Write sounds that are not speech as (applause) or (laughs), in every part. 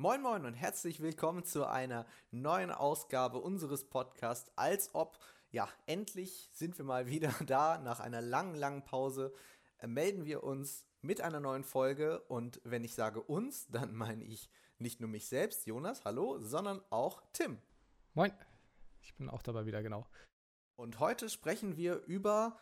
Moin Moin und herzlich willkommen zu einer neuen Ausgabe unseres Podcasts. Als ob, ja, endlich sind wir mal wieder (laughs) da. Nach einer langen, langen Pause äh, melden wir uns mit einer neuen Folge. Und wenn ich sage uns, (laughs) dann meine ich nicht nur mich selbst, Jonas, hallo, sondern auch Tim. Moin, ich bin auch dabei wieder, genau. Und heute sprechen wir über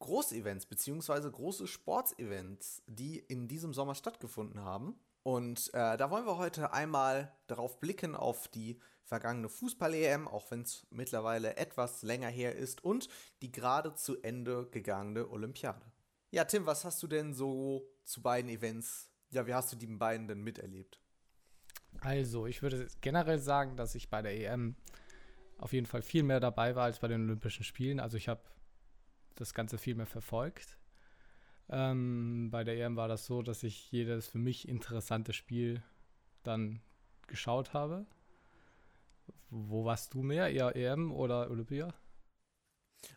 Großevents beziehungsweise große Sportsevents, die in diesem Sommer stattgefunden haben. Und äh, da wollen wir heute einmal darauf blicken auf die vergangene Fußball-EM, auch wenn es mittlerweile etwas länger her ist, und die gerade zu Ende gegangene Olympiade. Ja, Tim, was hast du denn so zu beiden Events, ja, wie hast du die beiden denn miterlebt? Also, ich würde generell sagen, dass ich bei der EM auf jeden Fall viel mehr dabei war als bei den Olympischen Spielen. Also, ich habe das Ganze viel mehr verfolgt. Ähm, bei der EM war das so, dass ich jedes für mich interessante Spiel dann geschaut habe. Wo warst du mehr? Eher EM oder Olympia?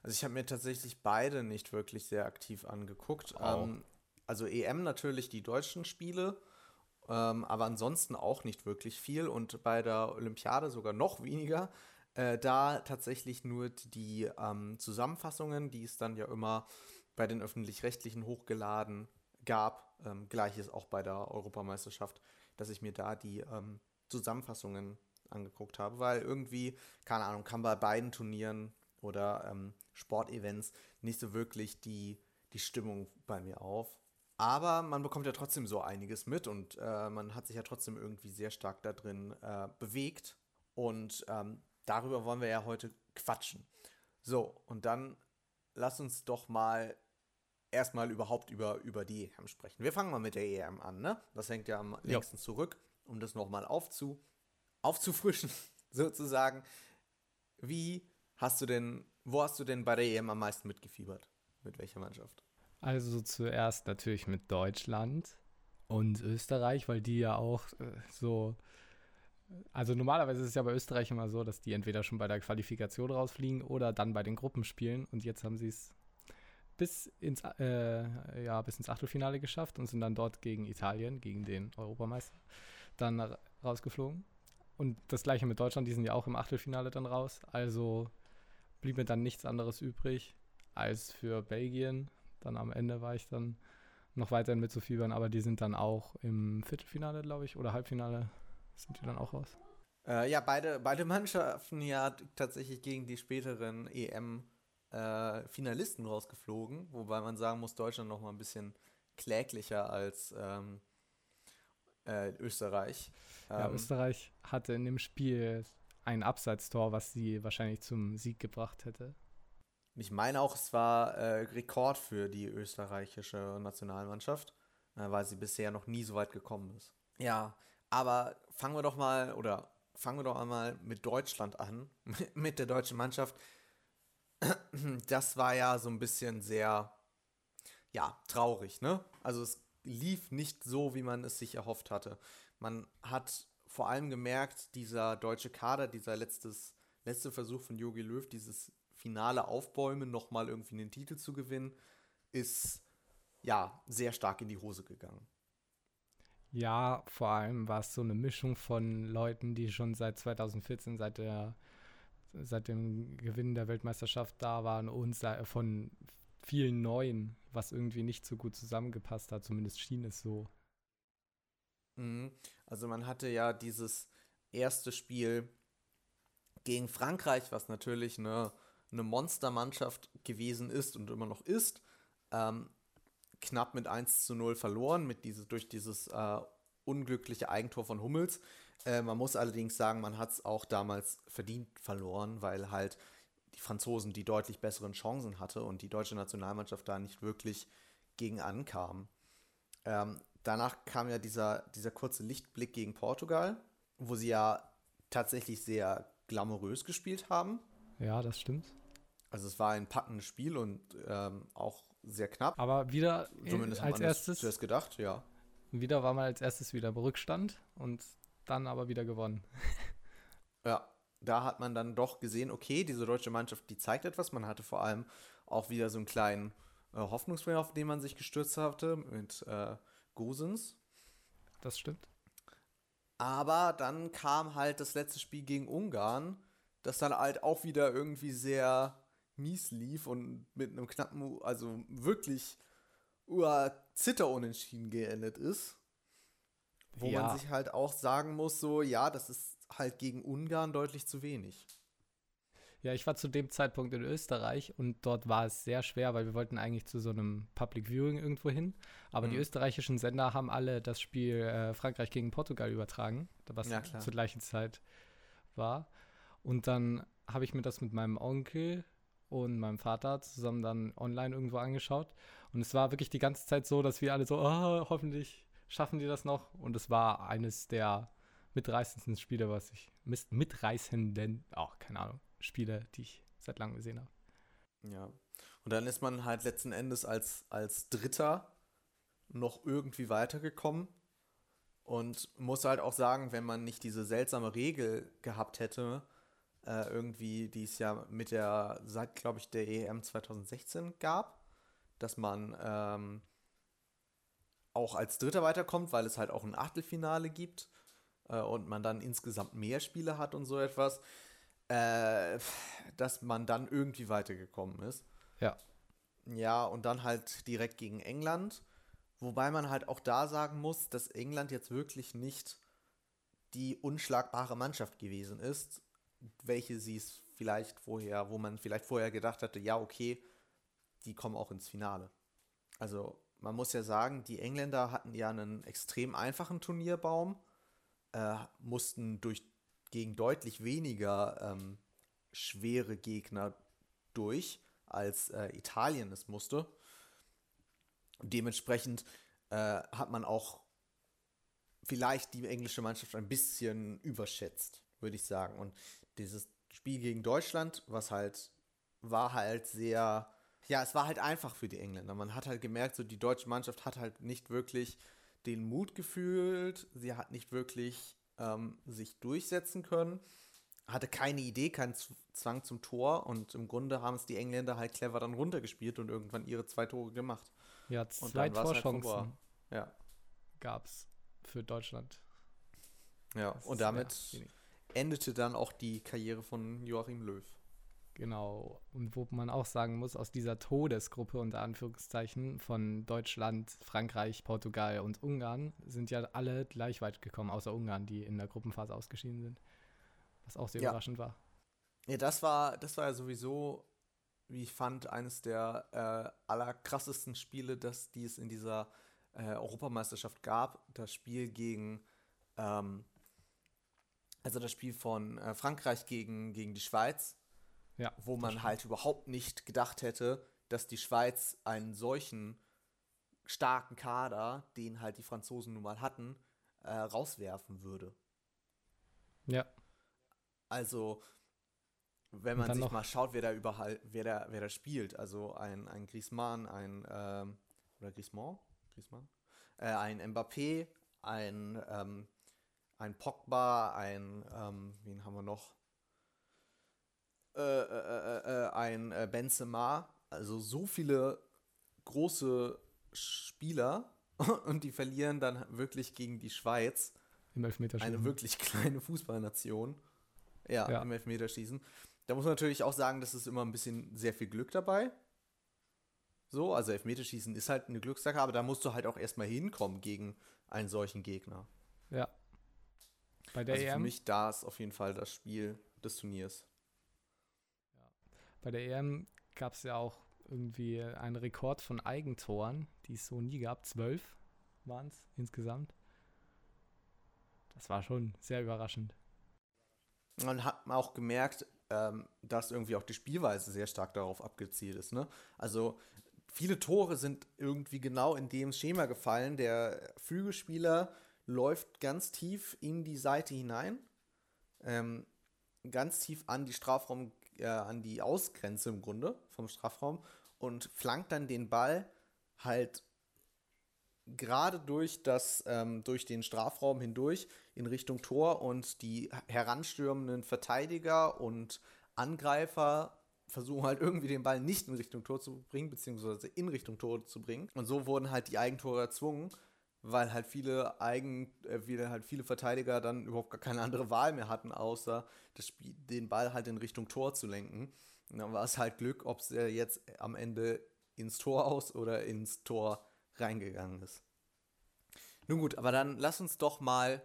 Also ich habe mir tatsächlich beide nicht wirklich sehr aktiv angeguckt. Oh. Ähm, also EM natürlich die deutschen Spiele, ähm, aber ansonsten auch nicht wirklich viel und bei der Olympiade sogar noch weniger. Äh, da tatsächlich nur die ähm, Zusammenfassungen, die es dann ja immer bei den öffentlich-rechtlichen hochgeladen gab. Ähm, Gleiches auch bei der Europameisterschaft, dass ich mir da die ähm, Zusammenfassungen angeguckt habe, weil irgendwie, keine Ahnung, kam bei beiden Turnieren oder ähm, Sportevents nicht so wirklich die, die Stimmung bei mir auf. Aber man bekommt ja trotzdem so einiges mit und äh, man hat sich ja trotzdem irgendwie sehr stark da drin äh, bewegt. Und ähm, darüber wollen wir ja heute quatschen. So, und dann lass uns doch mal erstmal überhaupt über, über die EM sprechen. Wir fangen mal mit der EM an, ne? Das hängt ja am längsten zurück, um das nochmal aufzu, aufzufrischen, (laughs) sozusagen. Wie hast du denn, wo hast du denn bei der EM am meisten mitgefiebert? Mit welcher Mannschaft? Also zuerst natürlich mit Deutschland und Österreich, weil die ja auch äh, so. Also normalerweise ist es ja bei Österreich immer so, dass die entweder schon bei der Qualifikation rausfliegen oder dann bei den Gruppenspielen. Und jetzt haben sie es bis ins, äh, ja, bis ins Achtelfinale geschafft und sind dann dort gegen Italien, gegen den Europameister, dann rausgeflogen. Und das gleiche mit Deutschland, die sind ja auch im Achtelfinale dann raus. Also blieb mir dann nichts anderes übrig als für Belgien. Dann am Ende war ich dann noch weiterhin mitzufiebern, aber die sind dann auch im Viertelfinale, glaube ich, oder Halbfinale sind die dann auch raus. Äh, ja, beide, beide Mannschaften ja tatsächlich gegen die späteren EM äh, Finalisten rausgeflogen, wobei man sagen muss, Deutschland noch mal ein bisschen kläglicher als ähm, äh, Österreich. Ja, ähm, Österreich hatte in dem Spiel ein Abseitstor, was sie wahrscheinlich zum Sieg gebracht hätte. Ich meine auch, es war äh, Rekord für die österreichische Nationalmannschaft, äh, weil sie bisher noch nie so weit gekommen ist. Ja, aber fangen wir doch mal, oder fangen wir doch einmal mit Deutschland an, (laughs) mit der deutschen Mannschaft das war ja so ein bisschen sehr, ja, traurig, ne? Also es lief nicht so, wie man es sich erhofft hatte. Man hat vor allem gemerkt, dieser deutsche Kader, dieser letztes, letzte Versuch von Jogi Löw, dieses finale Aufbäumen, nochmal irgendwie einen Titel zu gewinnen, ist ja sehr stark in die Hose gegangen. Ja, vor allem war es so eine Mischung von Leuten, die schon seit 2014, seit der seit dem Gewinn der Weltmeisterschaft da waren und von vielen neuen, was irgendwie nicht so gut zusammengepasst hat, zumindest schien es so. Mhm. Also man hatte ja dieses erste Spiel gegen Frankreich, was natürlich eine, eine Monstermannschaft gewesen ist und immer noch ist, ähm, knapp mit 1 zu 0 verloren, mit diese, durch dieses äh, unglückliche Eigentor von Hummels. Äh, man muss allerdings sagen, man hat es auch damals verdient verloren, weil halt die Franzosen die deutlich besseren Chancen hatte und die deutsche Nationalmannschaft da nicht wirklich gegen ankam. Ähm, danach kam ja dieser, dieser kurze Lichtblick gegen Portugal, wo sie ja tatsächlich sehr glamourös gespielt haben. Ja, das stimmt. Also es war ein packendes Spiel und ähm, auch sehr knapp. Aber wieder Zumindest als erstes zuerst gedacht, ja. Wieder war man als erstes wieder im Rückstand und dann aber wieder gewonnen. (laughs) ja, da hat man dann doch gesehen, okay, diese deutsche Mannschaft, die zeigt etwas. Man hatte vor allem auch wieder so einen kleinen äh, Hoffnungsfeuer, auf den man sich gestürzt hatte, mit äh, Gosens. Das stimmt. Aber dann kam halt das letzte Spiel gegen Ungarn, das dann halt auch wieder irgendwie sehr mies lief und mit einem knappen, also wirklich Zitterunentschieden geendet ist. Wo ja. man sich halt auch sagen muss, so, ja, das ist halt gegen Ungarn deutlich zu wenig. Ja, ich war zu dem Zeitpunkt in Österreich und dort war es sehr schwer, weil wir wollten eigentlich zu so einem Public Viewing irgendwo hin. Aber mhm. die österreichischen Sender haben alle das Spiel äh, Frankreich gegen Portugal übertragen, was ja, zur gleichen Zeit war. Und dann habe ich mir das mit meinem Onkel und meinem Vater zusammen dann online irgendwo angeschaut. Und es war wirklich die ganze Zeit so, dass wir alle so, oh, hoffentlich schaffen die das noch. Und es war eines der mitreißendsten Spiele, was ich, mitreißenden, auch oh, keine Ahnung, Spiele, die ich seit langem gesehen habe. Ja. Und dann ist man halt letzten Endes als, als Dritter noch irgendwie weitergekommen. Und muss halt auch sagen, wenn man nicht diese seltsame Regel gehabt hätte, äh, irgendwie, die es ja mit der, seit glaube ich, der EM 2016 gab, dass man ähm, auch als Dritter weiterkommt, weil es halt auch ein Achtelfinale gibt äh, und man dann insgesamt mehr Spiele hat und so etwas, äh, dass man dann irgendwie weitergekommen ist. Ja. Ja, und dann halt direkt gegen England. Wobei man halt auch da sagen muss, dass England jetzt wirklich nicht die unschlagbare Mannschaft gewesen ist, welche sie es vielleicht vorher, wo man vielleicht vorher gedacht hatte, ja, okay, die kommen auch ins Finale. Also man muss ja sagen, die Engländer hatten ja einen extrem einfachen Turnierbaum, äh, mussten durch gegen deutlich weniger ähm, schwere Gegner durch, als äh, Italien es musste. dementsprechend äh, hat man auch vielleicht die englische Mannschaft ein bisschen überschätzt, würde ich sagen. Und dieses Spiel gegen Deutschland, was halt war halt sehr, ja, es war halt einfach für die Engländer. Man hat halt gemerkt, so die deutsche Mannschaft hat halt nicht wirklich den Mut gefühlt, sie hat nicht wirklich ähm, sich durchsetzen können, hatte keine Idee, keinen Zwang zum Tor und im Grunde haben es die Engländer halt clever dann runtergespielt und irgendwann ihre zwei Tore gemacht. Ja, zwei halt Torchancen halt ja. gab es für Deutschland. Ja, das und damit endete dann auch die Karriere von Joachim Löw. Genau. Und wo man auch sagen muss, aus dieser Todesgruppe unter Anführungszeichen von Deutschland, Frankreich, Portugal und Ungarn sind ja alle gleich weit gekommen, außer Ungarn, die in der Gruppenphase ausgeschieden sind. Was auch sehr ja. überraschend war. Ja, das war, das war ja sowieso, wie ich fand, eines der äh, allerkrassesten Spiele, das, die es in dieser äh, Europameisterschaft gab. Das Spiel gegen ähm, also das Spiel von äh, Frankreich gegen, gegen die Schweiz, ja, wo man halt überhaupt nicht gedacht hätte, dass die Schweiz einen solchen starken Kader, den halt die Franzosen nun mal hatten, äh, rauswerfen würde. Ja. Also, wenn man sich mal schaut, wer da überall, wer da, wer da spielt, also ein, ein Griezmann, ein, ähm, oder Griezmann? Griezmann? Äh, ein Mbappé, ein ähm, ein Pogba, ein, ähm, wen haben wir noch? Äh, äh, äh, äh ein äh, Benzema, also so viele große Spieler (laughs) und die verlieren dann wirklich gegen die Schweiz. Im Elfmeterschießen. Eine wirklich (laughs) kleine Fußballnation. Ja, ja, im Elfmeterschießen. Da muss man natürlich auch sagen, dass es immer ein bisschen sehr viel Glück dabei. So, also Elfmeterschießen ist halt eine Glückssache, aber da musst du halt auch erstmal hinkommen gegen einen solchen Gegner. Ja, bei der also EM? Für mich da ist auf jeden Fall das Spiel des Turniers. Ja. Bei der EM gab es ja auch irgendwie einen Rekord von Eigentoren, die es so nie gab. Zwölf waren es insgesamt. Das war schon sehr überraschend. Man hat auch gemerkt, ähm, dass irgendwie auch die Spielweise sehr stark darauf abgezielt ist. Ne? Also viele Tore sind irgendwie genau in dem Schema gefallen. Der Flügelspieler läuft ganz tief in die Seite hinein, ähm, ganz tief an die Strafraum, äh, an die Ausgrenze im Grunde vom Strafraum und flankt dann den Ball halt gerade durch das ähm, durch den Strafraum hindurch in Richtung Tor und die heranstürmenden Verteidiger und Angreifer versuchen halt irgendwie den Ball nicht in Richtung Tor zu bringen, beziehungsweise in Richtung Tor zu bringen. Und so wurden halt die Eigentore erzwungen weil halt viele eigen, äh, halt viele Verteidiger dann überhaupt gar keine andere Wahl mehr hatten, außer das Spiel, den Ball halt in Richtung Tor zu lenken. Und dann war es halt Glück, ob es jetzt am Ende ins Tor aus oder ins Tor reingegangen ist. Nun gut, aber dann lass uns doch mal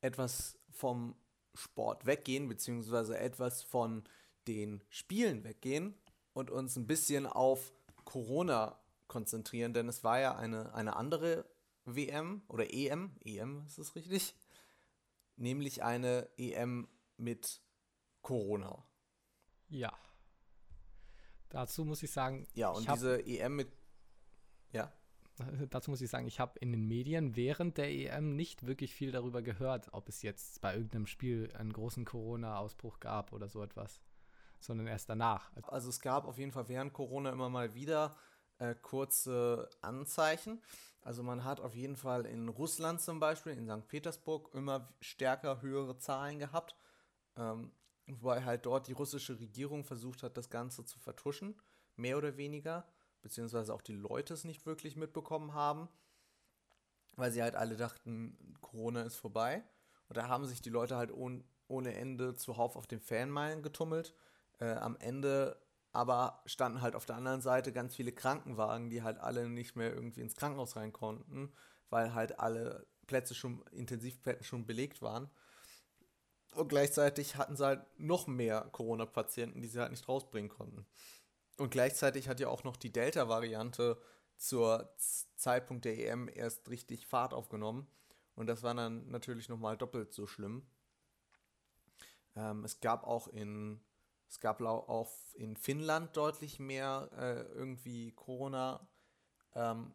etwas vom Sport weggehen, beziehungsweise etwas von den Spielen weggehen und uns ein bisschen auf Corona konzentrieren, denn es war ja eine, eine andere WM oder EM, EM ist es richtig, nämlich eine EM mit Corona. Ja. Dazu muss ich sagen. Ja, und diese EM mit. Ja. (laughs) Dazu muss ich sagen, ich habe in den Medien während der EM nicht wirklich viel darüber gehört, ob es jetzt bei irgendeinem Spiel einen großen Corona-Ausbruch gab oder so etwas, sondern erst danach. Also es gab auf jeden Fall während Corona immer mal wieder äh, kurze Anzeichen. Also man hat auf jeden Fall in Russland zum Beispiel, in St. Petersburg, immer stärker höhere Zahlen gehabt. Ähm, wobei halt dort die russische Regierung versucht hat, das Ganze zu vertuschen, mehr oder weniger, beziehungsweise auch die Leute es nicht wirklich mitbekommen haben, weil sie halt alle dachten, Corona ist vorbei. Und da haben sich die Leute halt ohn, ohne Ende zuhauf auf den Fanmeilen getummelt. Äh, am Ende aber standen halt auf der anderen Seite ganz viele Krankenwagen, die halt alle nicht mehr irgendwie ins Krankenhaus rein konnten, weil halt alle Plätze schon, Intensivbetten schon belegt waren. Und gleichzeitig hatten sie halt noch mehr Corona-Patienten, die sie halt nicht rausbringen konnten. Und gleichzeitig hat ja auch noch die Delta-Variante zur Zeitpunkt der EM erst richtig Fahrt aufgenommen. Und das war dann natürlich nochmal doppelt so schlimm. Ähm, es gab auch in es gab auch in Finnland deutlich mehr äh, irgendwie Corona ähm,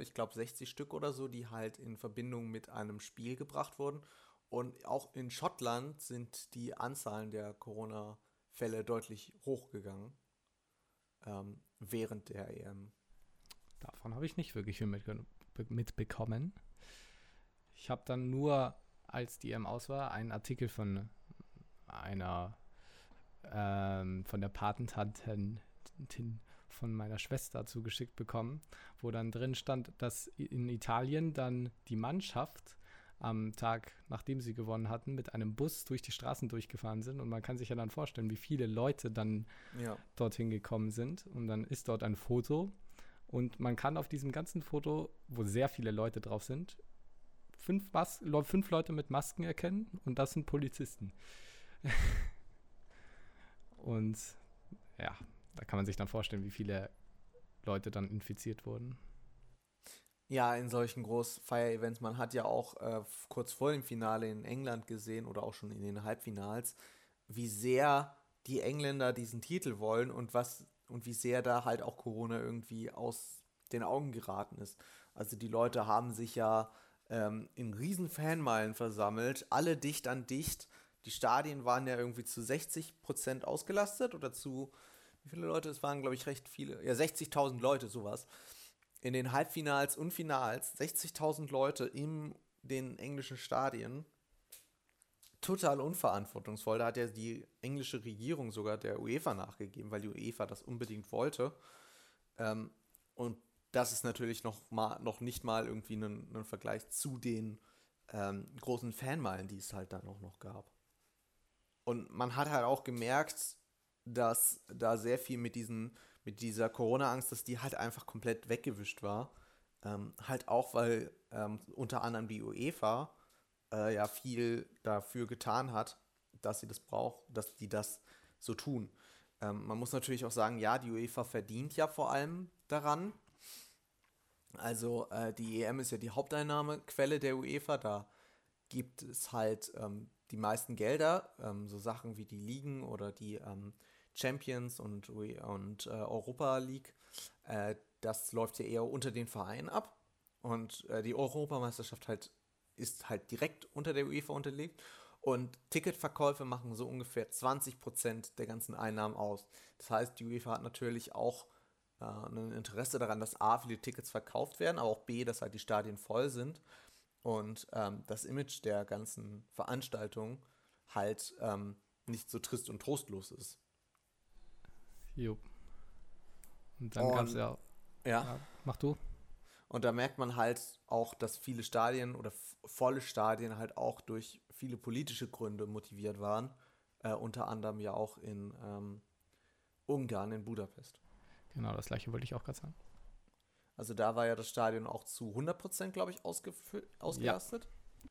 ich glaube 60 Stück oder so, die halt in Verbindung mit einem Spiel gebracht wurden. Und auch in Schottland sind die Anzahlen der Corona-Fälle deutlich hochgegangen ähm, während der EM. Davon habe ich nicht wirklich viel mitbekommen. Ich habe dann nur, als die EM aus war, einen Artikel von einer ähm, von der Patentantin von meiner Schwester zugeschickt bekommen, wo dann drin stand, dass in Italien dann die Mannschaft am Tag, nachdem sie gewonnen hatten, mit einem Bus durch die Straßen durchgefahren sind. Und man kann sich ja dann vorstellen, wie viele Leute dann ja. dorthin gekommen sind. Und dann ist dort ein Foto. Und man kann auf diesem ganzen Foto, wo sehr viele Leute drauf sind, fünf, Mas fünf Leute mit Masken erkennen. Und das sind Polizisten. (laughs) Und ja, da kann man sich dann vorstellen, wie viele Leute dann infiziert wurden. Ja, in solchen Großfeier-Events. Man hat ja auch äh, kurz vor dem Finale in England gesehen oder auch schon in den Halbfinals, wie sehr die Engländer diesen Titel wollen und was und wie sehr da halt auch Corona irgendwie aus den Augen geraten ist. Also die Leute haben sich ja ähm, in riesen Fanmeilen versammelt, alle dicht an dicht die Stadien waren ja irgendwie zu 60 Prozent ausgelastet oder zu, wie viele Leute? Es waren, glaube ich, recht viele. Ja, 60.000 Leute, sowas. In den Halbfinals und Finals 60.000 Leute in den englischen Stadien. Total unverantwortungsvoll. Da hat ja die englische Regierung sogar der UEFA nachgegeben, weil die UEFA das unbedingt wollte. Ähm, und das ist natürlich noch, mal, noch nicht mal irgendwie ein, ein Vergleich zu den ähm, großen Fanmeilen, die es halt dann auch noch gab. Und man hat halt auch gemerkt, dass da sehr viel mit diesen, mit dieser Corona-Angst, dass die halt einfach komplett weggewischt war. Ähm, halt auch, weil ähm, unter anderem die UEFA äh, ja viel dafür getan hat, dass sie das braucht, dass die das so tun. Ähm, man muss natürlich auch sagen, ja, die UEFA verdient ja vor allem daran. Also äh, die EM ist ja die Haupteinnahmequelle der UEFA, da gibt es halt ähm, die meisten Gelder, ähm, so Sachen wie die Ligen oder die ähm, Champions und, und äh, Europa League, äh, das läuft ja eher unter den Vereinen ab. Und äh, die Europameisterschaft halt ist halt direkt unter der UEFA unterlegt. Und Ticketverkäufe machen so ungefähr 20% der ganzen Einnahmen aus. Das heißt, die UEFA hat natürlich auch äh, ein Interesse daran, dass A, viele Tickets verkauft werden, aber auch B, dass halt die Stadien voll sind und ähm, das Image der ganzen Veranstaltung halt ähm, nicht so trist und trostlos ist. Jo. Und dann gab es ja, ja. ja. Mach du. Und da merkt man halt auch, dass viele Stadien oder volle Stadien halt auch durch viele politische Gründe motiviert waren. Äh, unter anderem ja auch in ähm, Ungarn, in Budapest. Genau, das gleiche wollte ich auch gerade sagen. Also da war ja das Stadion auch zu 100%, glaube ich, ausgelastet. Ja.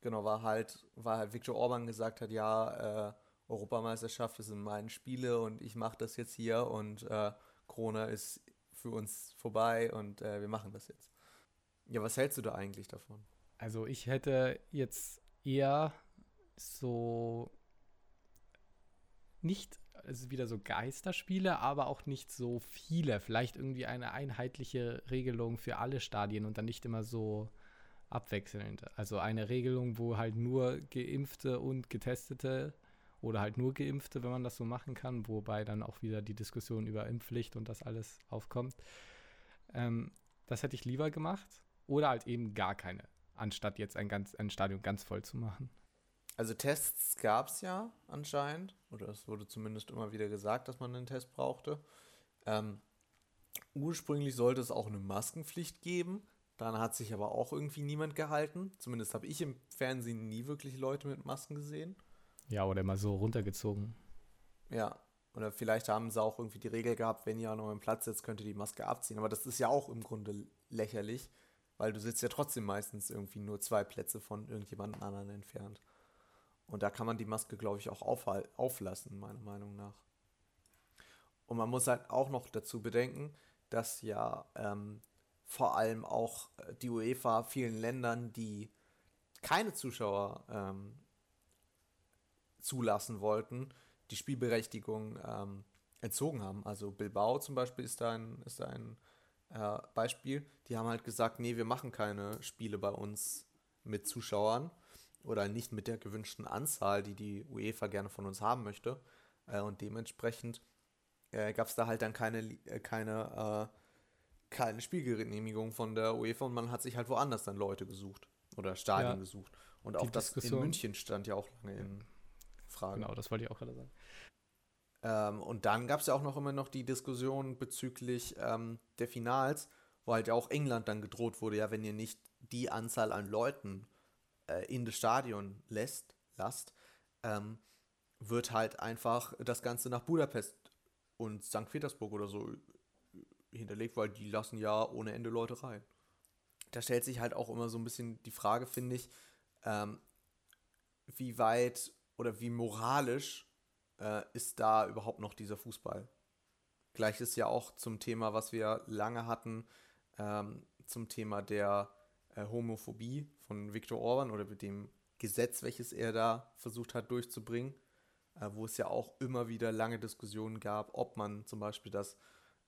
Genau, war halt, war halt Viktor Orban gesagt hat, ja, äh, Europameisterschaft, das sind meine Spiele und ich mache das jetzt hier und äh, Corona ist für uns vorbei und äh, wir machen das jetzt. Ja, was hältst du da eigentlich davon? Also ich hätte jetzt eher so nicht also wieder so Geisterspiele, aber auch nicht so viele. Vielleicht irgendwie eine einheitliche Regelung für alle Stadien und dann nicht immer so abwechselnd. Also eine Regelung, wo halt nur Geimpfte und Getestete oder halt nur Geimpfte, wenn man das so machen kann, wobei dann auch wieder die Diskussion über Impfpflicht und das alles aufkommt. Ähm, das hätte ich lieber gemacht. Oder halt eben gar keine, anstatt jetzt ein, ganz, ein Stadion ganz voll zu machen. Also Tests gab es ja anscheinend, oder es wurde zumindest immer wieder gesagt, dass man einen Test brauchte. Ähm, ursprünglich sollte es auch eine Maskenpflicht geben. Dann hat sich aber auch irgendwie niemand gehalten. Zumindest habe ich im Fernsehen nie wirklich Leute mit Masken gesehen. Ja, oder mal so runtergezogen. Ja, oder vielleicht haben sie auch irgendwie die Regel gehabt, wenn ihr an eurem Platz sitzt, könnt ihr die Maske abziehen. Aber das ist ja auch im Grunde lächerlich, weil du sitzt ja trotzdem meistens irgendwie nur zwei Plätze von irgendjemand anderen entfernt. Und da kann man die Maske, glaube ich, auch auflassen, meiner Meinung nach. Und man muss halt auch noch dazu bedenken, dass ja ähm, vor allem auch äh, die UEFA vielen Ländern, die keine Zuschauer ähm, zulassen wollten, die Spielberechtigung ähm, entzogen haben. Also Bilbao zum Beispiel ist da ein, ist da ein äh, Beispiel. Die haben halt gesagt, nee, wir machen keine Spiele bei uns mit Zuschauern oder nicht mit der gewünschten Anzahl, die die UEFA gerne von uns haben möchte. Äh, und dementsprechend äh, gab es da halt dann keine, äh, keine, äh, keine Spielgenehmigung von der UEFA und man hat sich halt woanders dann Leute gesucht oder Stadien ja, gesucht. Und auch das in München stand ja auch lange in Frage. Genau, das wollte ich auch gerade sagen. Ähm, und dann gab es ja auch noch immer noch die Diskussion bezüglich ähm, der Finals, wo halt ja auch England dann gedroht wurde, ja, wenn ihr nicht die Anzahl an Leuten äh, in das Stadion lässt, lasst, ähm, wird halt einfach das Ganze nach Budapest und St. Petersburg oder so hinterlegt, weil die lassen ja ohne Ende Leute rein. Da stellt sich halt auch immer so ein bisschen die Frage, finde ich, ähm, wie weit oder wie moralisch äh, ist da überhaupt noch dieser Fußball? Gleich ist ja auch zum Thema, was wir lange hatten, ähm, zum Thema der äh, Homophobie von Viktor Orban oder mit dem Gesetz, welches er da versucht hat durchzubringen, äh, wo es ja auch immer wieder lange Diskussionen gab, ob man zum Beispiel das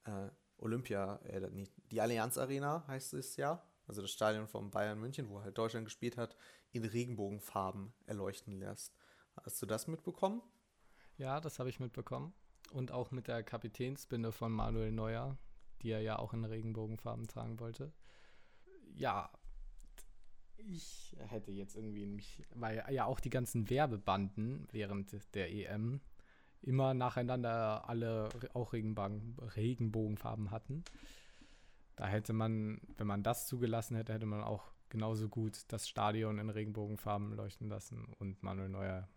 äh, Olympia, äh, nicht, die Allianz Arena heißt es ja, also das Stadion von Bayern München, wo halt Deutschland gespielt hat, in Regenbogenfarben erleuchten lässt. Hast du das mitbekommen? Ja, das habe ich mitbekommen. Und auch mit der Kapitänsbinde von Manuel Neuer, die er ja auch in Regenbogenfarben tragen wollte. Ja, ich hätte jetzt irgendwie mich, weil ja auch die ganzen Werbebanden während der EM immer nacheinander alle auch Regenbogen, Regenbogenfarben hatten. Da hätte man, wenn man das zugelassen hätte, hätte man auch genauso gut das Stadion in Regenbogenfarben leuchten lassen und Manuel Neuer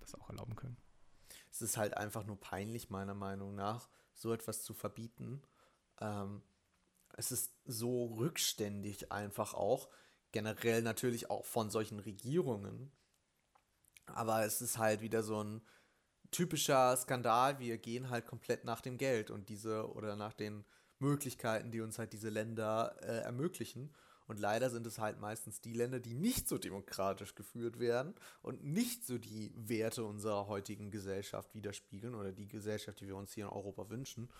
das auch erlauben können. Es ist halt einfach nur peinlich, meiner Meinung nach, so etwas zu verbieten. Ähm, es ist so rückständig einfach auch, generell natürlich auch von solchen Regierungen. Aber es ist halt wieder so ein typischer Skandal. Wir gehen halt komplett nach dem Geld und diese oder nach den Möglichkeiten, die uns halt diese Länder äh, ermöglichen. Und leider sind es halt meistens die Länder, die nicht so demokratisch geführt werden und nicht so die Werte unserer heutigen Gesellschaft widerspiegeln oder die Gesellschaft, die wir uns hier in Europa wünschen,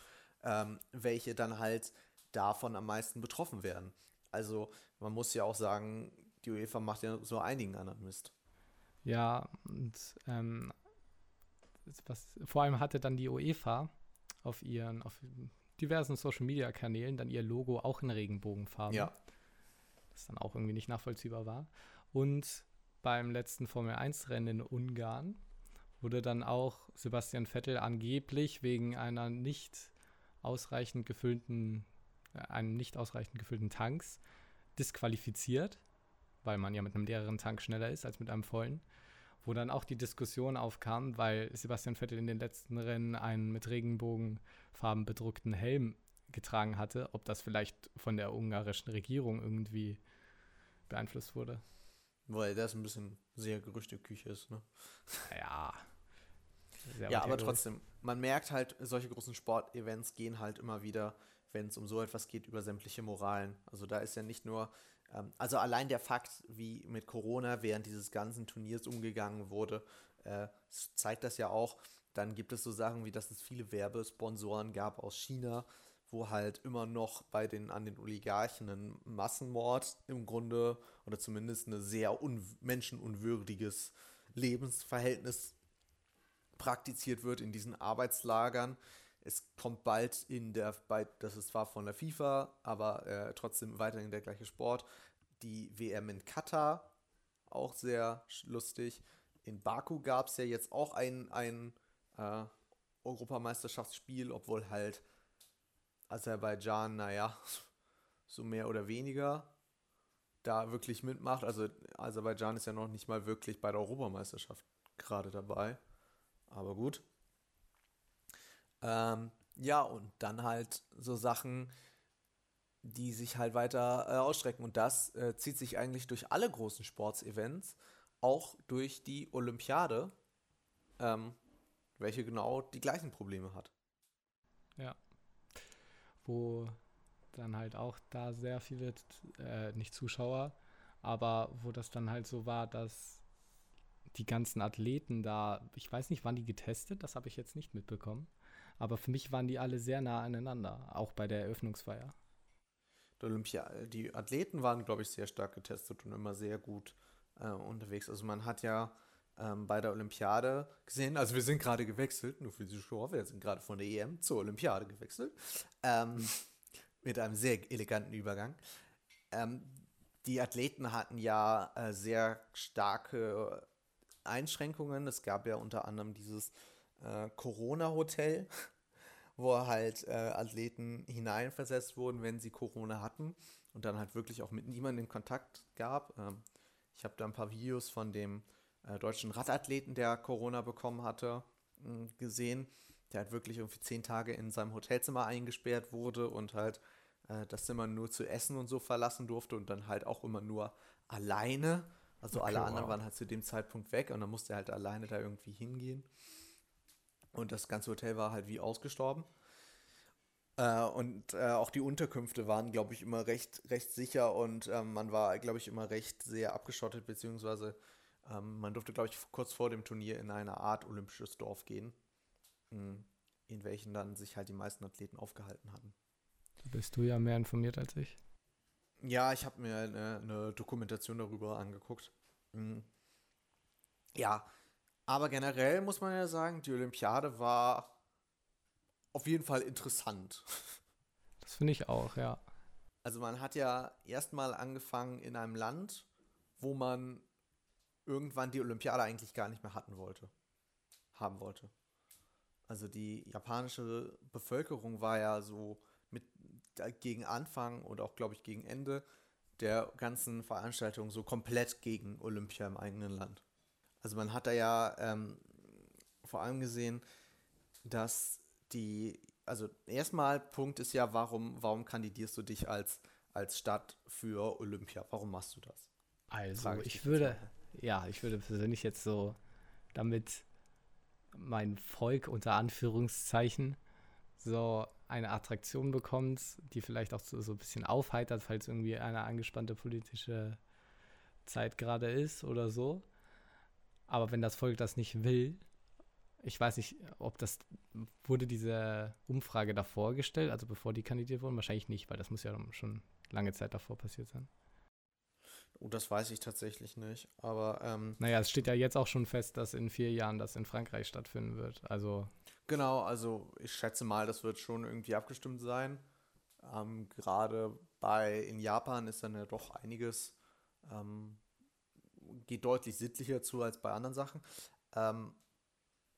ähm, welche dann halt davon am meisten betroffen werden. Also man muss ja auch sagen, die UEFA macht ja so einigen anderen Mist. Ja, und ähm, was, vor allem hatte dann die UEFA auf ihren, auf diversen Social Media Kanälen dann ihr Logo auch in Regenbogenfarben. Ja das dann auch irgendwie nicht nachvollziehbar war. Und beim letzten Formel 1-Rennen in Ungarn wurde dann auch Sebastian Vettel angeblich wegen einer nicht ausreichend gefüllten einen nicht ausreichend gefüllten Tanks disqualifiziert, weil man ja mit einem leeren Tank schneller ist als mit einem vollen. Wo dann auch die Diskussion aufkam, weil Sebastian Vettel in den letzten Rennen einen mit Regenbogenfarben bedruckten Helm getragen hatte, ob das vielleicht von der ungarischen Regierung irgendwie beeinflusst wurde. Weil das ein bisschen sehr Gerüchteküche ist, ne? Ja. ja, aber trotzdem, man merkt halt, solche großen Sportevents gehen halt immer wieder, wenn es um so etwas geht, über sämtliche Moralen. Also da ist ja nicht nur, ähm, also allein der Fakt, wie mit Corona während dieses ganzen Turniers umgegangen wurde, äh, zeigt das ja auch. Dann gibt es so Sachen wie, dass es viele Werbesponsoren gab aus China, wo halt immer noch bei den an den Oligarchen ein Massenmord im Grunde oder zumindest ein sehr menschenunwürdiges Lebensverhältnis praktiziert wird in diesen Arbeitslagern. Es kommt bald in der, bei, das ist zwar von der FIFA, aber äh, trotzdem weiterhin der gleiche Sport. Die WM in Katar, auch sehr lustig. In Baku gab es ja jetzt auch ein, ein äh, Europameisterschaftsspiel, obwohl halt Aserbaidschan, naja, (laughs) so mehr oder weniger da wirklich mitmacht. Also Aserbaidschan ist ja noch nicht mal wirklich bei der Europameisterschaft gerade dabei. Aber gut. Ähm, ja, und dann halt so Sachen, die sich halt weiter äh, ausstrecken. Und das äh, zieht sich eigentlich durch alle großen Sportsevents, auch durch die Olympiade, ähm, welche genau die gleichen Probleme hat. Ja wo dann halt auch da sehr viele, äh, nicht Zuschauer, aber wo das dann halt so war, dass die ganzen Athleten da, ich weiß nicht, waren die getestet? Das habe ich jetzt nicht mitbekommen. Aber für mich waren die alle sehr nah aneinander, auch bei der Eröffnungsfeier. Die, Olympia die Athleten waren, glaube ich, sehr stark getestet und immer sehr gut äh, unterwegs. Also man hat ja ähm, bei der Olympiade gesehen. Also wir sind gerade gewechselt, nur für die Zuschauer, wir sind gerade von der EM zur Olympiade gewechselt. Ähm, (laughs) mit einem sehr eleganten Übergang. Ähm, die Athleten hatten ja äh, sehr starke Einschränkungen. Es gab ja unter anderem dieses äh, Corona-Hotel, (laughs) wo halt äh, Athleten hineinversetzt wurden, wenn sie Corona hatten und dann halt wirklich auch mit niemandem Kontakt gab. Ähm, ich habe da ein paar Videos von dem äh, deutschen Radathleten, der Corona bekommen hatte, mh, gesehen, der halt wirklich irgendwie zehn Tage in seinem Hotelzimmer eingesperrt wurde und halt äh, das Zimmer nur zu essen und so verlassen durfte und dann halt auch immer nur alleine. Also okay, alle anderen wow. waren halt zu dem Zeitpunkt weg und dann musste er halt alleine da irgendwie hingehen. Und das ganze Hotel war halt wie ausgestorben. Äh, und äh, auch die Unterkünfte waren, glaube ich, immer recht, recht sicher und äh, man war, glaube ich, immer recht sehr abgeschottet, beziehungsweise ähm, man durfte, glaube ich, kurz vor dem Turnier in eine Art olympisches Dorf gehen, hm, in welchen dann sich halt die meisten Athleten aufgehalten hatten. Da bist du ja mehr informiert als ich. Ja, ich habe mir eine, eine, Dokumentation darüber angeguckt. Hm. Ja, aber generell muss man ja sagen, die Olympiade war auf jeden Fall interessant. (laughs) Das finde ich auch, ja. Also man hat ja erstmal angefangen in einem Land, wo man irgendwann die Olympiade eigentlich gar nicht mehr hatten wollte, haben wollte. Also die japanische Bevölkerung war ja so mit gegen Anfang und auch glaube ich gegen Ende der ganzen Veranstaltung so komplett gegen Olympia im eigenen Land. Also man hat da ja ähm, vor allem gesehen, dass die, also erstmal Punkt ist ja, warum, warum kandidierst du dich als, als Stadt für Olympia? Warum machst du das? Also ich, ich würde, ja, ich würde persönlich jetzt so damit mein Volk unter Anführungszeichen so eine Attraktion bekommt, die vielleicht auch so, so ein bisschen aufheitert, falls irgendwie eine angespannte politische Zeit gerade ist oder so. Aber wenn das Volk das nicht will, ich weiß nicht, ob das wurde diese Umfrage davor gestellt, also bevor die kandidiert wurden, wahrscheinlich nicht, weil das muss ja schon lange Zeit davor passiert sein. Oh, das weiß ich tatsächlich nicht. Aber ähm, naja, es steht ja jetzt auch schon fest, dass in vier Jahren das in Frankreich stattfinden wird. Also genau, also ich schätze mal, das wird schon irgendwie abgestimmt sein. Ähm, Gerade bei in Japan ist dann ja doch einiges ähm, geht deutlich sittlicher zu als bei anderen Sachen. Ähm,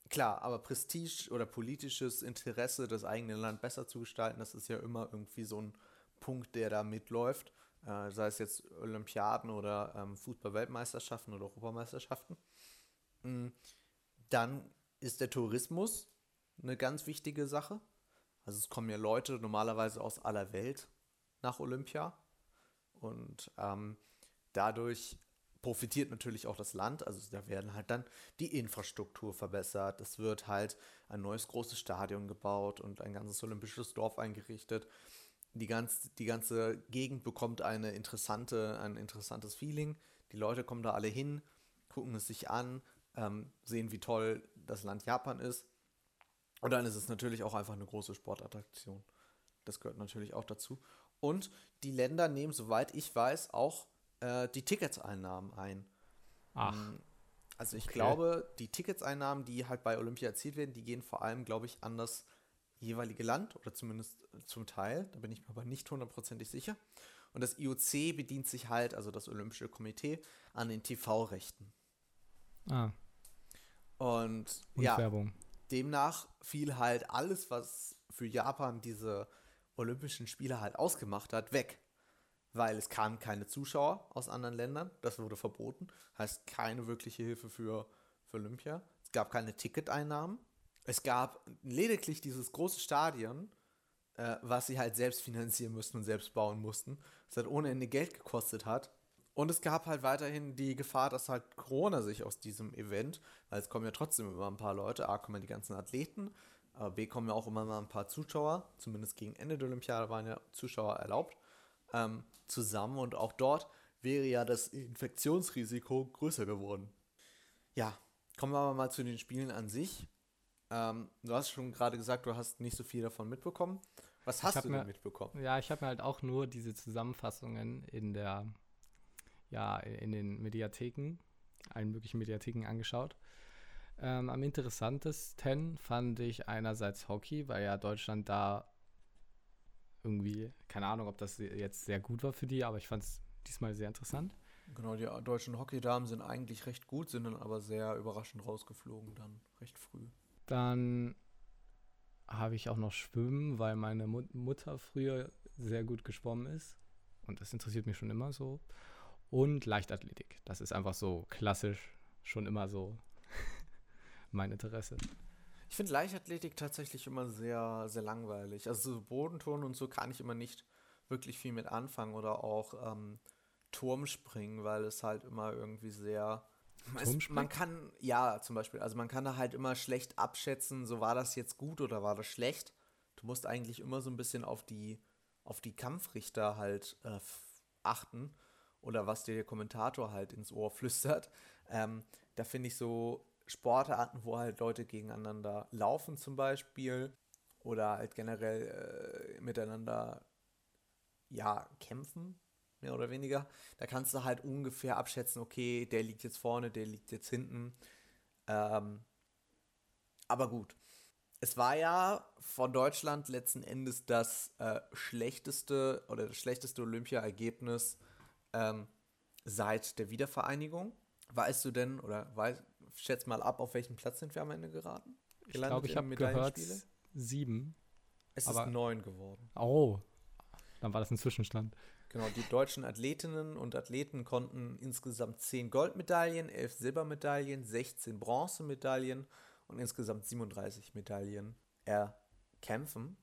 klar, aber Prestige oder politisches Interesse, das eigene Land besser zu gestalten, das ist ja immer irgendwie so ein Punkt, der da mitläuft, äh, sei es jetzt Olympiaden oder ähm, Fußball-Weltmeisterschaften oder Europameisterschaften. Mhm. Dann ist der Tourismus eine ganz wichtige Sache. Also es kommen ja Leute normalerweise aus aller Welt nach Olympia und ähm, dadurch profitiert natürlich auch das Land. Also da werden halt dann die Infrastruktur verbessert. Es wird halt ein neues großes Stadion gebaut und ein ganzes olympisches Dorf eingerichtet. Die, ganz, die ganze Gegend bekommt eine interessante, ein interessantes Feeling. Die Leute kommen da alle hin, gucken es sich an, ähm, sehen, wie toll das Land Japan ist. Und dann ist es natürlich auch einfach eine große Sportattraktion. Das gehört natürlich auch dazu. Und die Länder nehmen, soweit ich weiß, auch äh, die Ticketseinnahmen ein. Ach. Mm, Also ich Okay. glaube, die Ticketseinnahmen, die halt bei Olympia erzielt werden, die gehen vor allem, glaube ich, an das jeweilige Land oder zumindest zum Teil. Da bin ich mir aber nicht hundertprozentig sicher. Und das IOC bedient sich halt, also das Olympische Komitee, an den TV-Rechten. Ah, Und und ja, Werbung. demnach fiel halt alles, was für Japan diese Olympischen Spiele halt ausgemacht hat, weg. Weil es kamen keine Zuschauer aus anderen Ländern, das wurde verboten. Heißt keine wirkliche Hilfe für, für Olympia. Es gab keine Ticketeinnahmen. Es gab lediglich dieses große Stadion, äh, was sie halt selbst finanzieren mussten und selbst bauen mussten. Das halt ohne Ende Geld gekostet hat. Und es gab halt weiterhin die Gefahr, dass halt Corona sich aus diesem Event, weil es kommen ja trotzdem immer ein paar Leute, A kommen die ganzen Athleten, B kommen ja auch immer mal ein paar Zuschauer, zumindest gegen Ende der Olympiade waren ja Zuschauer erlaubt, ähm, zusammen und auch dort wäre ja das Infektionsrisiko größer geworden. Ja, kommen wir aber mal zu den Spielen an sich. Ähm, du hast schon gerade gesagt, du hast nicht so viel davon mitbekommen. Was hast du denn mir- mitbekommen? Ja, ich habe mir halt auch nur diese Zusammenfassungen in der, ja, in den Mediatheken, allen möglichen Mediatheken angeschaut. Ähm, am interessantesten fand ich einerseits Hockey, weil ja Deutschland da irgendwie, keine Ahnung, ob das jetzt sehr gut war für die, aber ich fand es diesmal sehr interessant. Genau, die deutschen Hockeydamen sind eigentlich recht gut, sind dann aber sehr überraschend rausgeflogen, dann recht früh. Dann habe ich auch noch Schwimmen, weil meine Mut Mutter früher sehr gut geschwommen ist. Und das interessiert mich schon immer so. Und Leichtathletik. Das ist einfach so klassisch schon immer so (laughs) mein Interesse. Ich finde Leichtathletik tatsächlich immer sehr, sehr langweilig. Also so Bodenturnen und so kann ich immer nicht wirklich viel mit anfangen oder auch ähm, Turmspringen, weil es halt immer irgendwie sehr. Es, man kann, ja, zum Beispiel, also man kann da halt immer schlecht abschätzen, so war das jetzt gut oder war das schlecht. Du musst eigentlich immer so ein bisschen auf die, auf die Kampfrichter halt äh, achten oder was dir der Kommentator halt ins Ohr flüstert. Ähm, da finde ich so Sportarten, wo halt Leute gegeneinander laufen zum Beispiel oder halt generell äh, miteinander ja kämpfen, mehr oder weniger. Da kannst du halt ungefähr abschätzen, okay, der liegt jetzt vorne, der liegt jetzt hinten. Ähm, aber gut. Es war ja von Deutschland letzten Endes das äh, schlechteste oder das schlechteste Olympia-Ergebnis ähm, seit der Wiedervereinigung. Weißt du denn, oder weiß, schätz mal ab, auf welchen Platz sind wir am Ende geraten? Ich glaube, ich habe gehört sieben. Es ist neun geworden. Oh, dann war das ein Zwischenstand. Genau, die deutschen Athletinnen und Athleten konnten insgesamt 10 Goldmedaillen, 11 Silbermedaillen, 16 Bronzemedaillen und insgesamt 37 Medaillen erkämpfen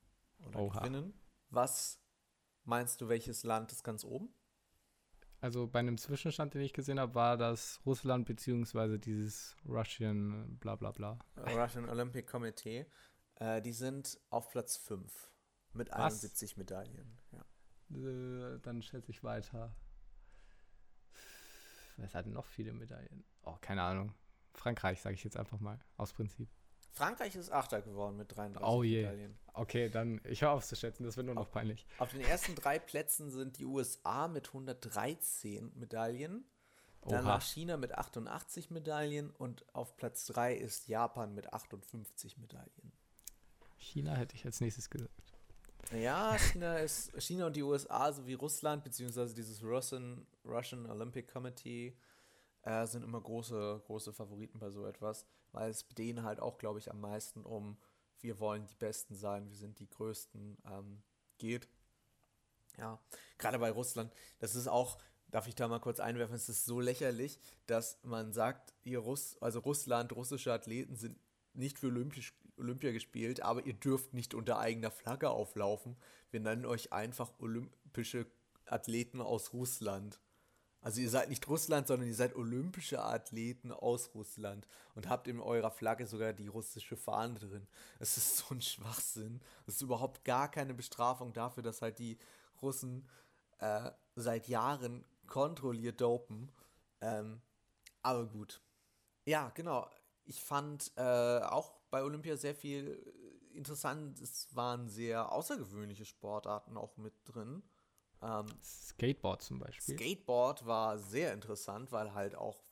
oder Oha. gewinnen. Was meinst du, welches Land ist ganz oben? Also bei einem Zwischenstand, den ich gesehen habe, war das Russland beziehungsweise dieses Russian bla bla bla. Russian Olympic Committee. Äh, die sind auf Platz 5 mit Was? 71 Medaillen. Ja. Äh, dann schätze ich weiter. Was hat denn noch viele Medaillen? Oh, keine Ahnung. Frankreich, sage ich jetzt einfach mal, aus Prinzip. Frankreich ist Achter geworden mit 33 Oh je. Medaillen. Okay, dann, ich höre auf zu schätzen, das wird nur noch peinlich. Auf den ersten drei Plätzen sind die USA mit 113 Medaillen. Danach Oha. China mit 88 Medaillen und auf Platz 3 ist Japan mit 58 Medaillen. China hätte ich als nächstes gesagt. Ja, China ist China und die USA sowie Russland beziehungsweise dieses Russian, Russian Olympic Committee äh, sind immer große große Favoriten bei so etwas, weil es denen halt auch, glaube ich, am meisten um wir wollen die Besten sein, wir sind die Größten ähm, geht. Ja, gerade bei Russland, das ist auch, darf ich da mal kurz einwerfen, es ist so lächerlich, dass man sagt, ihr Russ, also Russland, russische Athleten sind nicht für Olympisch, Olympia gespielt, aber ihr dürft nicht unter eigener Flagge auflaufen. Wir nennen euch einfach olympische Athleten aus Russland. Also ihr seid nicht Russland, sondern ihr seid olympische Athleten aus Russland und habt in eurer Flagge sogar die russische Fahne drin. Es ist so ein Schwachsinn. Es ist überhaupt gar keine Bestrafung dafür, dass halt die Russen äh, seit Jahren kontrolliert dopen. Ähm, aber gut. Ja, genau. Ich fand äh, auch bei Olympia sehr viel interessant. Es waren sehr außergewöhnliche Sportarten auch mit drin. Ähm, Skateboard zum Beispiel. Skateboard war sehr interessant, weil halt auch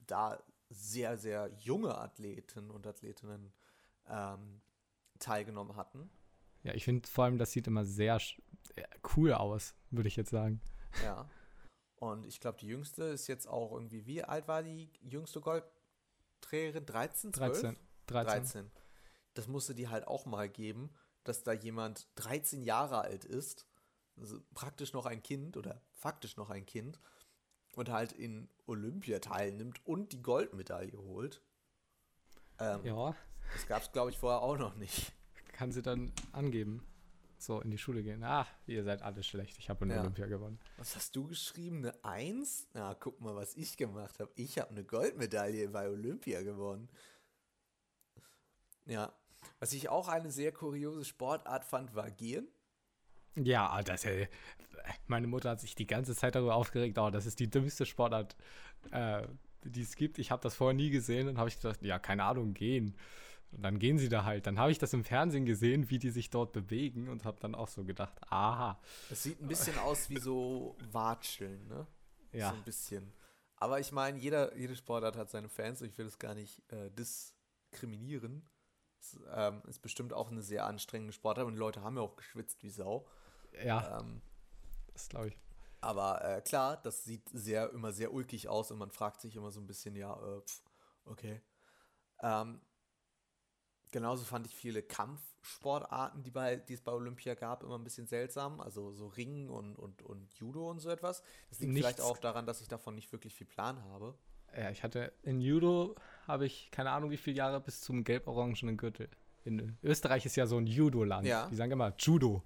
da sehr, sehr junge Athleten und Athletinnen ähm, teilgenommen hatten. Ja, ich finde vor allem, das sieht immer sehr cool aus, würde ich jetzt sagen. Ja. Und ich glaube, die jüngste ist jetzt auch irgendwie, wie alt war die jüngste Goldträgerin? 13, 12? 13. 13. 13. Das musste die halt auch mal geben, dass da jemand 13 Jahre alt ist praktisch noch ein Kind oder faktisch noch ein Kind und halt in Olympia teilnimmt und die Goldmedaille holt. Ähm, ja. Das gab es, glaube ich, vorher auch noch nicht. Kann sie dann angeben. So, in die Schule gehen. Ach, ihr seid alle schlecht. Ich habe in ja. Olympia gewonnen. Was hast du geschrieben? Eine Eins? Na, guck mal, was ich gemacht habe. Ich habe eine Goldmedaille bei Olympia gewonnen. Ja. Was ich auch eine sehr kuriose Sportart fand, war Gehen. Ja, das, äh, meine Mutter hat sich die ganze Zeit darüber aufgeregt, oh, das ist die dümmste Sportart, äh, die es gibt. Ich habe das vorher nie gesehen und habe ich gedacht, ja, keine Ahnung, gehen. Und dann gehen sie da halt. Dann habe ich das im Fernsehen gesehen, wie die sich dort bewegen und habe dann auch so gedacht, aha. Es sieht ein bisschen aus wie so Watscheln, ne? Ja. So ein bisschen. Aber ich meine, jeder, jede Sportart hat seine Fans und ich will es gar nicht äh, diskriminieren. Es ähm, ist bestimmt auch eine sehr anstrengende Sportart und die Leute haben ja auch geschwitzt wie Sau. Ja. Ähm, das glaube ich. Aber äh, klar, das sieht sehr, immer sehr ulkig aus und man fragt sich immer so ein bisschen, ja, äh, pf, okay. Ähm, genauso fand ich viele Kampfsportarten, die, bei, die es bei Olympia gab, immer ein bisschen seltsam. Also so Ringen und, und, und Judo und so etwas. Das liegt Nichts. vielleicht auch daran, dass ich davon nicht wirklich viel Plan habe. Ja, ich hatte in Judo habe ich keine Ahnung wie viele Jahre bis zum gelb-orangenen Gürtel. In Österreich ist ja so ein Judo-Land. Ja. Die sagen immer Judo.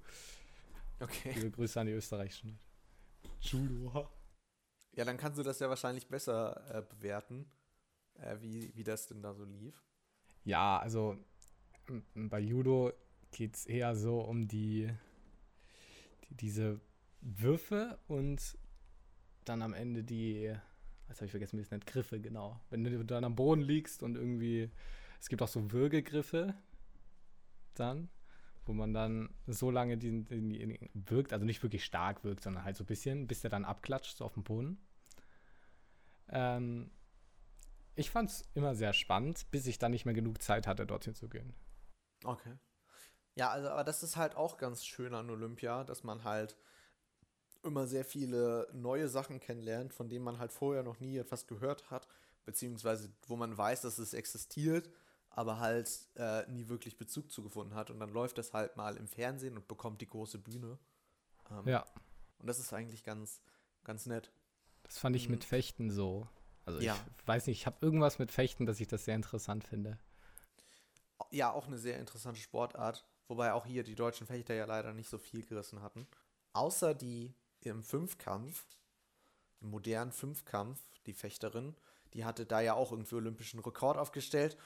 Okay. Liebe Grüße an die österreichischen. Judo. Ja, dann kannst du das ja wahrscheinlich besser äh, bewerten, äh, wie, wie das denn da so lief. Ja, also bei Judo geht es eher so um die, die, diese Würfe und dann am Ende die, jetzt habe ich vergessen, wie es nennt, Griffe, genau. Wenn du dann am Boden liegst und irgendwie, es gibt auch so Würgegriffe dann wo man dann so lange den, den, wirkt, also nicht wirklich stark wirkt, sondern halt so ein bisschen, bis der dann abklatscht, so auf dem Boden. Ähm, ich fand es immer sehr spannend, bis ich dann nicht mehr genug Zeit hatte, dorthin zu gehen. Okay. Ja, also, aber das ist halt auch ganz schön an Olympia, dass man halt immer sehr viele neue Sachen kennenlernt, von denen man halt vorher noch nie etwas gehört hat, beziehungsweise wo man weiß, dass es existiert aber halt äh, nie wirklich Bezug zugefunden hat. Und dann läuft das halt mal im Fernsehen und bekommt die große Bühne. Ähm, ja. Und das ist eigentlich ganz, ganz nett. Das fand ich mhm. mit Fechten so. Also ja. ich weiß nicht, ich habe irgendwas mit Fechten, dass ich das sehr interessant finde. Ja, auch eine sehr interessante Sportart. Wobei auch hier die deutschen Fechter ja leider nicht so viel gerissen hatten. Außer die im Fünfkampf, im modernen Fünfkampf, die Fechterin, die hatte da ja auch irgendwie olympischen Rekord aufgestellt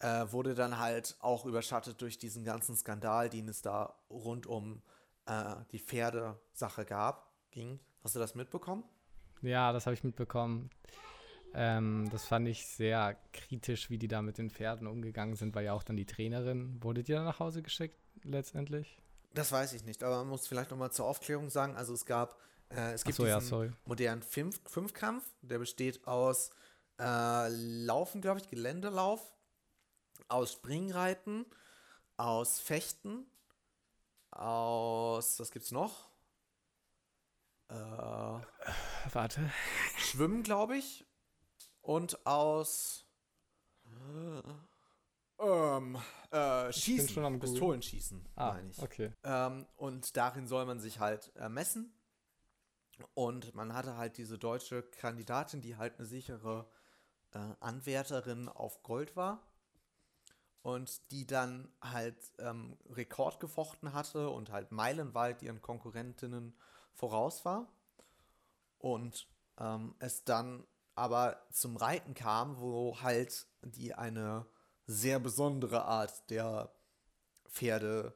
äh, wurde dann halt auch überschattet durch diesen ganzen Skandal, den es da rund um äh, die Pferdesache gab, ging. Hast du das mitbekommen? Ja, das habe ich mitbekommen. Ähm, das fand ich sehr kritisch, wie die da mit den Pferden umgegangen sind, weil ja auch dann die Trainerin, wurde die dann nach Hause geschickt letztendlich? Das weiß ich nicht, aber man muss vielleicht nochmal zur Aufklärung sagen, also es gab, äh, es gibt so, diesen ja, modernen Fünf Fünfkampf, der besteht aus äh, Laufen, glaube ich, Geländelauf, aus Springreiten, aus Fechten, aus, was gibt's noch? Äh, Warte. Schwimmen, glaube ich. Und aus. Ähm, äh, schießen. Schon am Pistolenschießen, ah, meine ich. Okay. Ähm, und darin soll man sich halt messen. Und man hatte halt diese deutsche Kandidatin, die halt eine sichere äh, Anwärterin auf Gold war. Und die dann halt ähm, Rekord gefochten hatte und halt meilenweit ihren Konkurrentinnen voraus war. Und ähm, es dann aber zum Reiten kam, wo halt die eine sehr besondere Art der Pferdedressur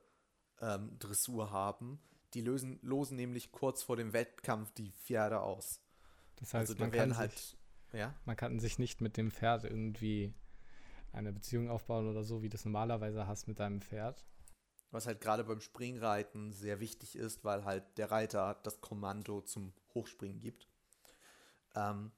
ähm, haben. Die lösen, losen nämlich kurz vor dem Wettkampf die Pferde aus. Das heißt, also man, kann halt, sich, ja? man kann sich nicht mit dem Pferd irgendwie eine Beziehung aufbauen oder so, wie du es normalerweise hast mit deinem Pferd. Was halt gerade beim Springreiten sehr wichtig ist, weil halt der Reiter das Kommando zum Hochspringen gibt. Ähm,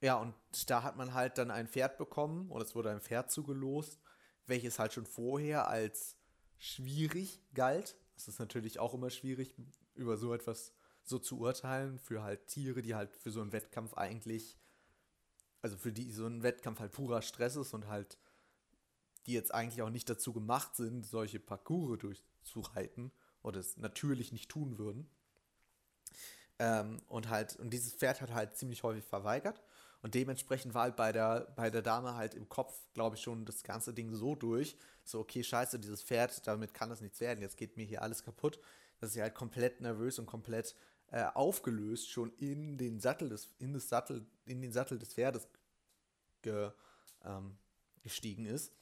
ja, und da hat man halt dann ein Pferd bekommen und es wurde ein Pferd zugelost, welches halt schon vorher als schwierig galt. Das ist natürlich auch immer schwierig, über so etwas so zu urteilen, für halt Tiere, die halt für so einen Wettkampf eigentlich, also für die so ein Wettkampf halt purer Stress ist und halt die jetzt eigentlich auch nicht dazu gemacht sind, solche Parcours durchzureiten oder es natürlich nicht tun würden. Ähm, und halt, und dieses Pferd hat halt ziemlich häufig verweigert. Und dementsprechend war halt bei der, bei der Dame halt im Kopf, glaube ich, schon das ganze Ding so durch. So, okay, scheiße, dieses Pferd, damit kann das nichts werden. Jetzt geht mir hier alles kaputt. Dass sie halt komplett nervös und komplett äh, aufgelöst schon in den Sattel des, in das Sattel, in den Sattel des Pferdes ge, ähm, gestiegen ist.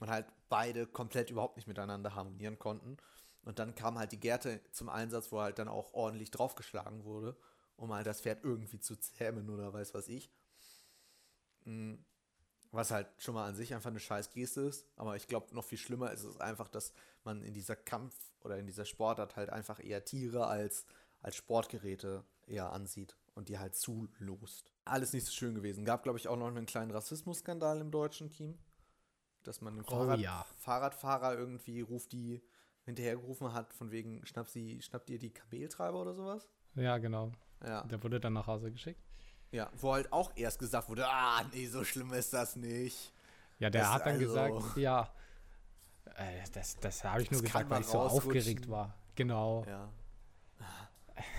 Und halt beide komplett überhaupt nicht miteinander harmonieren konnten. Und dann kam halt die Gerte zum Einsatz, wo halt dann auch ordentlich draufgeschlagen wurde, um halt das Pferd irgendwie zu zähmen oder weiß was ich. Mm, was halt schon mal an sich einfach eine scheiß Geste ist. Aber ich glaube, noch viel schlimmer ist es einfach, dass man in dieser Kampf oder in dieser Sportart halt einfach eher Tiere als, als Sportgeräte eher ansieht und die halt zulost. Alles nicht so schön gewesen. Gab, glaube ich, auch noch einen kleinen Rassismusskandal im deutschen Team. Dass man den oh, Fahrrad ja. Fahrradfahrer irgendwie ruft, die hinterhergerufen hat, von wegen, schnapp sie, schnappt ihr die Kameltreiber oder sowas? Ja, genau. Ja. Der wurde dann nach Hause geschickt. Ja, wo halt auch erst gesagt wurde, ah, nee, so schlimm ist das nicht. Ja, der das hat dann also gesagt, ja, äh, das, das habe ich nur gesagt, weil ich so aufgeregt war. Genau. Ja.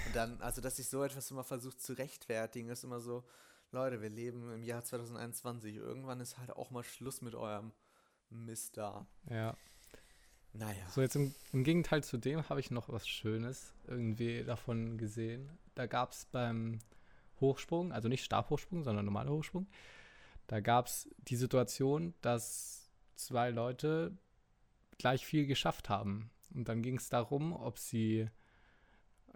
Und dann, also, dass ich so etwas immer versucht zu rechtfertigen, ist immer so, Leute, wir leben im Jahr 2021. Irgendwann ist halt auch mal Schluss mit eurem Mist da. Ja. Naja. So, jetzt im, im Gegenteil zu dem habe ich noch was Schönes irgendwie davon gesehen. Da gab es beim Hochsprung, also nicht Stabhochsprung, sondern normaler Hochsprung. Da gab es die Situation, dass zwei Leute gleich viel geschafft haben. Und dann ging es darum, ob sie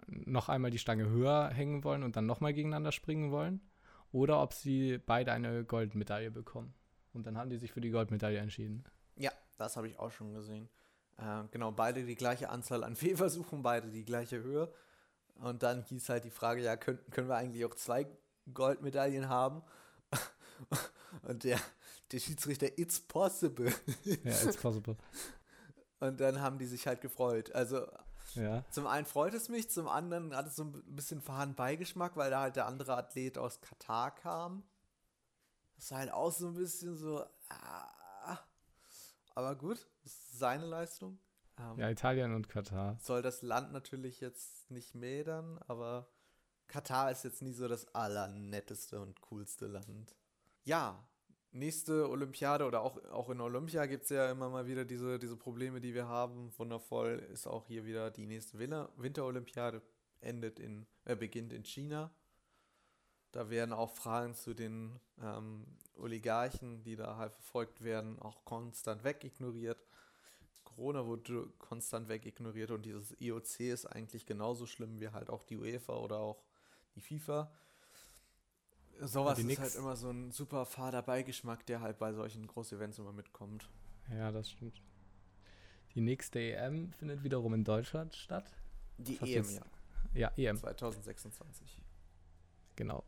noch einmal die Stange höher hängen wollen und dann nochmal gegeneinander springen wollen oder ob sie beide eine Goldmedaille bekommen. Und dann haben die sich für die Goldmedaille entschieden. Ja, das habe ich auch schon gesehen. Äh, genau, beide die gleiche Anzahl an (laughs) Fehlversuchen, beide die gleiche Höhe. Und dann hieß halt die Frage, ja, können, können wir eigentlich auch zwei Goldmedaillen haben? (laughs) Und der, der Schiedsrichter, it's possible. Ja, it's possible. (laughs) Und dann haben die sich halt gefreut. Also ja. zum einen freut es mich, zum anderen hat es so ein bisschen verhandelt Beigeschmack, weil da halt der andere Athlet aus Katar kam. Das ist halt auch so ein bisschen so, ah, aber gut, seine Leistung. Ähm, ja, Italien und Katar. Soll das Land natürlich jetzt nicht mädern, aber Katar ist jetzt nie so das allernetteste und coolste Land. Ja, nächste Olympiade oder auch, auch in Olympia gibt es ja immer mal wieder diese, diese Probleme, die wir haben. Wundervoll ist auch hier wieder die nächste Winter Winterolympiade, endet in, äh, beginnt in China. Da werden auch Fragen zu den ähm, Oligarchen, die da halt verfolgt werden, auch konstant wegignoriert. Corona wurde konstant wegignoriert und dieses IOC ist eigentlich genauso schlimm wie halt auch die UEFA oder auch die FIFA. Sowas ist halt immer so ein super fader Beigeschmack, der halt bei solchen Groß-Events immer mitkommt. Ja, das stimmt. Die nächste EM findet wiederum in Deutschland statt. Die EM, jetzt, ja. Ja, EM. 2026. Genau.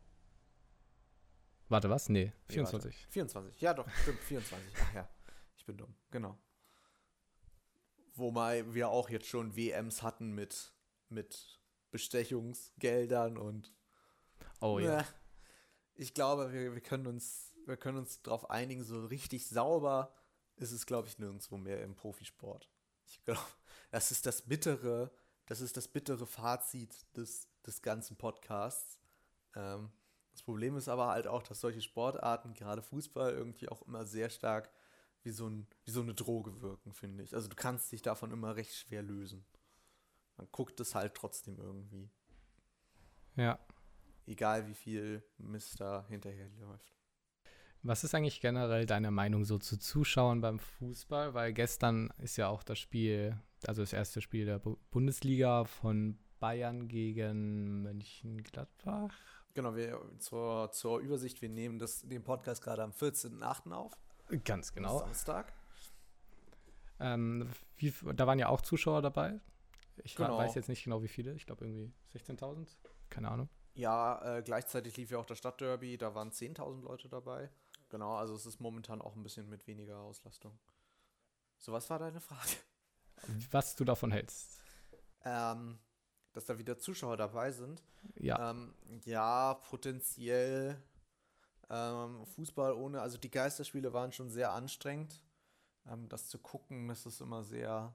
Warte, was? Nee, 24. Nee, 24. Ja, doch, stimmt, 24. Ach ja, ich bin dumm. Genau. Wobei wir auch jetzt schon WMs hatten mit, mit Bestechungsgeldern und. Oh ja. Ich glaube, wir, wir können uns, wir können uns darauf einigen, so richtig sauber ist es, glaube ich, nirgendwo mehr im Profisport. Ich glaube, das ist das bittere, das ist das bittere Fazit des, des ganzen Podcasts. Ähm, das Problem ist aber halt auch, dass solche Sportarten, gerade Fußball, irgendwie auch immer sehr stark wie so, ein, wie so eine Droge wirken, finde ich. Also du kannst dich davon immer recht schwer lösen. Man guckt es halt trotzdem irgendwie. Ja. Egal wie viel Mist da hinterher läuft. Was ist eigentlich generell deine Meinung so zu Zuschauern beim Fußball? Weil gestern ist ja auch das Spiel, also das erste Spiel der Bu Bundesliga von Bayern gegen Mönchengladbach. Genau, wir zur, zur Übersicht, wir nehmen das, den Podcast gerade am 14.8. auf. Ganz genau. Samstag. Ähm, wie, da waren ja auch Zuschauer dabei. Ich Genau. weiß jetzt nicht genau wie viele. Ich glaube irgendwie 16.000. Keine Ahnung. Ja, äh, gleichzeitig lief ja auch das Stadtderby, da waren 10.000 Leute dabei. Genau, also es ist momentan auch ein bisschen mit weniger Auslastung. So, was war deine Frage? Was du davon hältst. Ähm, dass da wieder Zuschauer dabei sind. Ja, Ähm, ja, potenziell ähm, Fußball ohne, also die Geisterspiele waren schon sehr anstrengend. Ähm, das zu gucken, das ist immer sehr.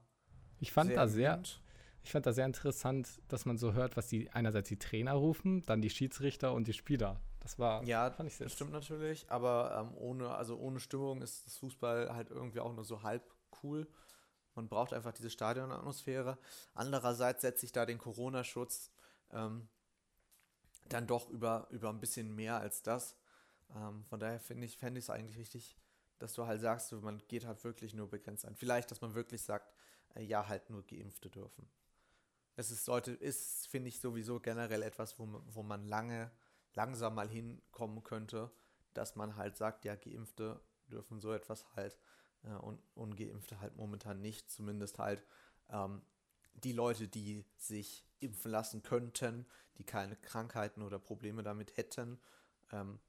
ich fand da sehr, ermüdend. Ich fand da sehr interessant, dass man so hört, was die einerseits die Trainer rufen, dann die Schiedsrichter und die Spieler. Das war, Ja, fand ich sehr das stimmt natürlich, aber ähm, ohne, also ohne Stimmung ist das Fußball halt irgendwie auch nur so halb cool. Man braucht einfach diese Stadionatmosphäre. Andererseits setzt sich da den Corona-Schutz ähm, dann doch über, über ein bisschen mehr als das. Ähm, von daher finde ich, fände ich es eigentlich richtig, dass du halt sagst, man geht halt wirklich nur begrenzt ein. Vielleicht, dass man wirklich sagt, äh, ja, halt nur Geimpfte dürfen. Es ist, sollte, ist, finde ich, sowieso generell etwas, wo wo man lange, langsam mal hinkommen könnte, dass man halt sagt, ja, Geimpfte dürfen so etwas halt äh, und Ungeimpfte halt momentan nicht. Zumindest halt ähm, die Leute, die sich impfen lassen könnten, die keine Krankheiten oder Probleme damit hätten, ähm,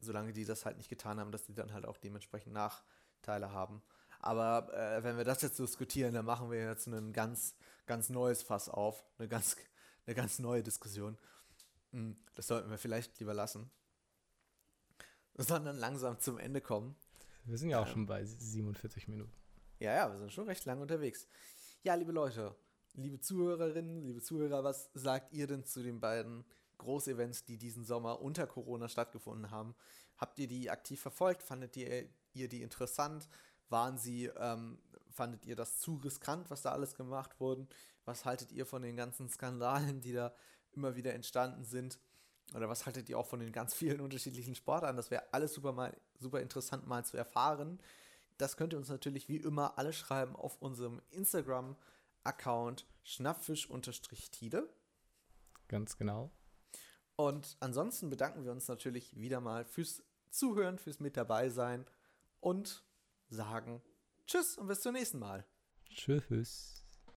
solange die das halt nicht getan haben, dass die dann halt auch dementsprechend Nachteile haben. Aber äh, wenn wir das jetzt diskutieren, dann machen wir jetzt ein ganz, ganz neues Fass auf, eine ganz, (laughs) eine ganz neue Diskussion. Hm, Das sollten wir vielleicht lieber lassen. (laughs) Sondern langsam zum Ende kommen. Wir sind ja auch Ähm. schon bei 47 Minuten. Ja, ja, wir sind schon recht lange unterwegs. Ja, liebe Leute, liebe Zuhörerinnen, liebe Zuhörer, was sagt ihr denn zu den beiden Großevents, die diesen Sommer unter Corona stattgefunden haben? Habt ihr die aktiv verfolgt? Fandet ihr, ihr die interessant? Waren sie, ähm, fandet ihr das zu riskant, was da alles gemacht wurde? Was haltet ihr von den ganzen Skandalen, die da immer wieder entstanden sind? Oder was haltet ihr auch von den ganz vielen unterschiedlichen Sportarten? Das wäre alles super, mal, super interessant mal zu erfahren. Das könnt ihr uns natürlich wie immer alle schreiben auf unserem Instagram-Account schnappfisch-tide. Ganz genau. Und ansonsten bedanken wir uns natürlich wieder mal fürs Zuhören, fürs mit dabei sein und sagen Tschüss und bis zum nächsten Mal. Tschüss.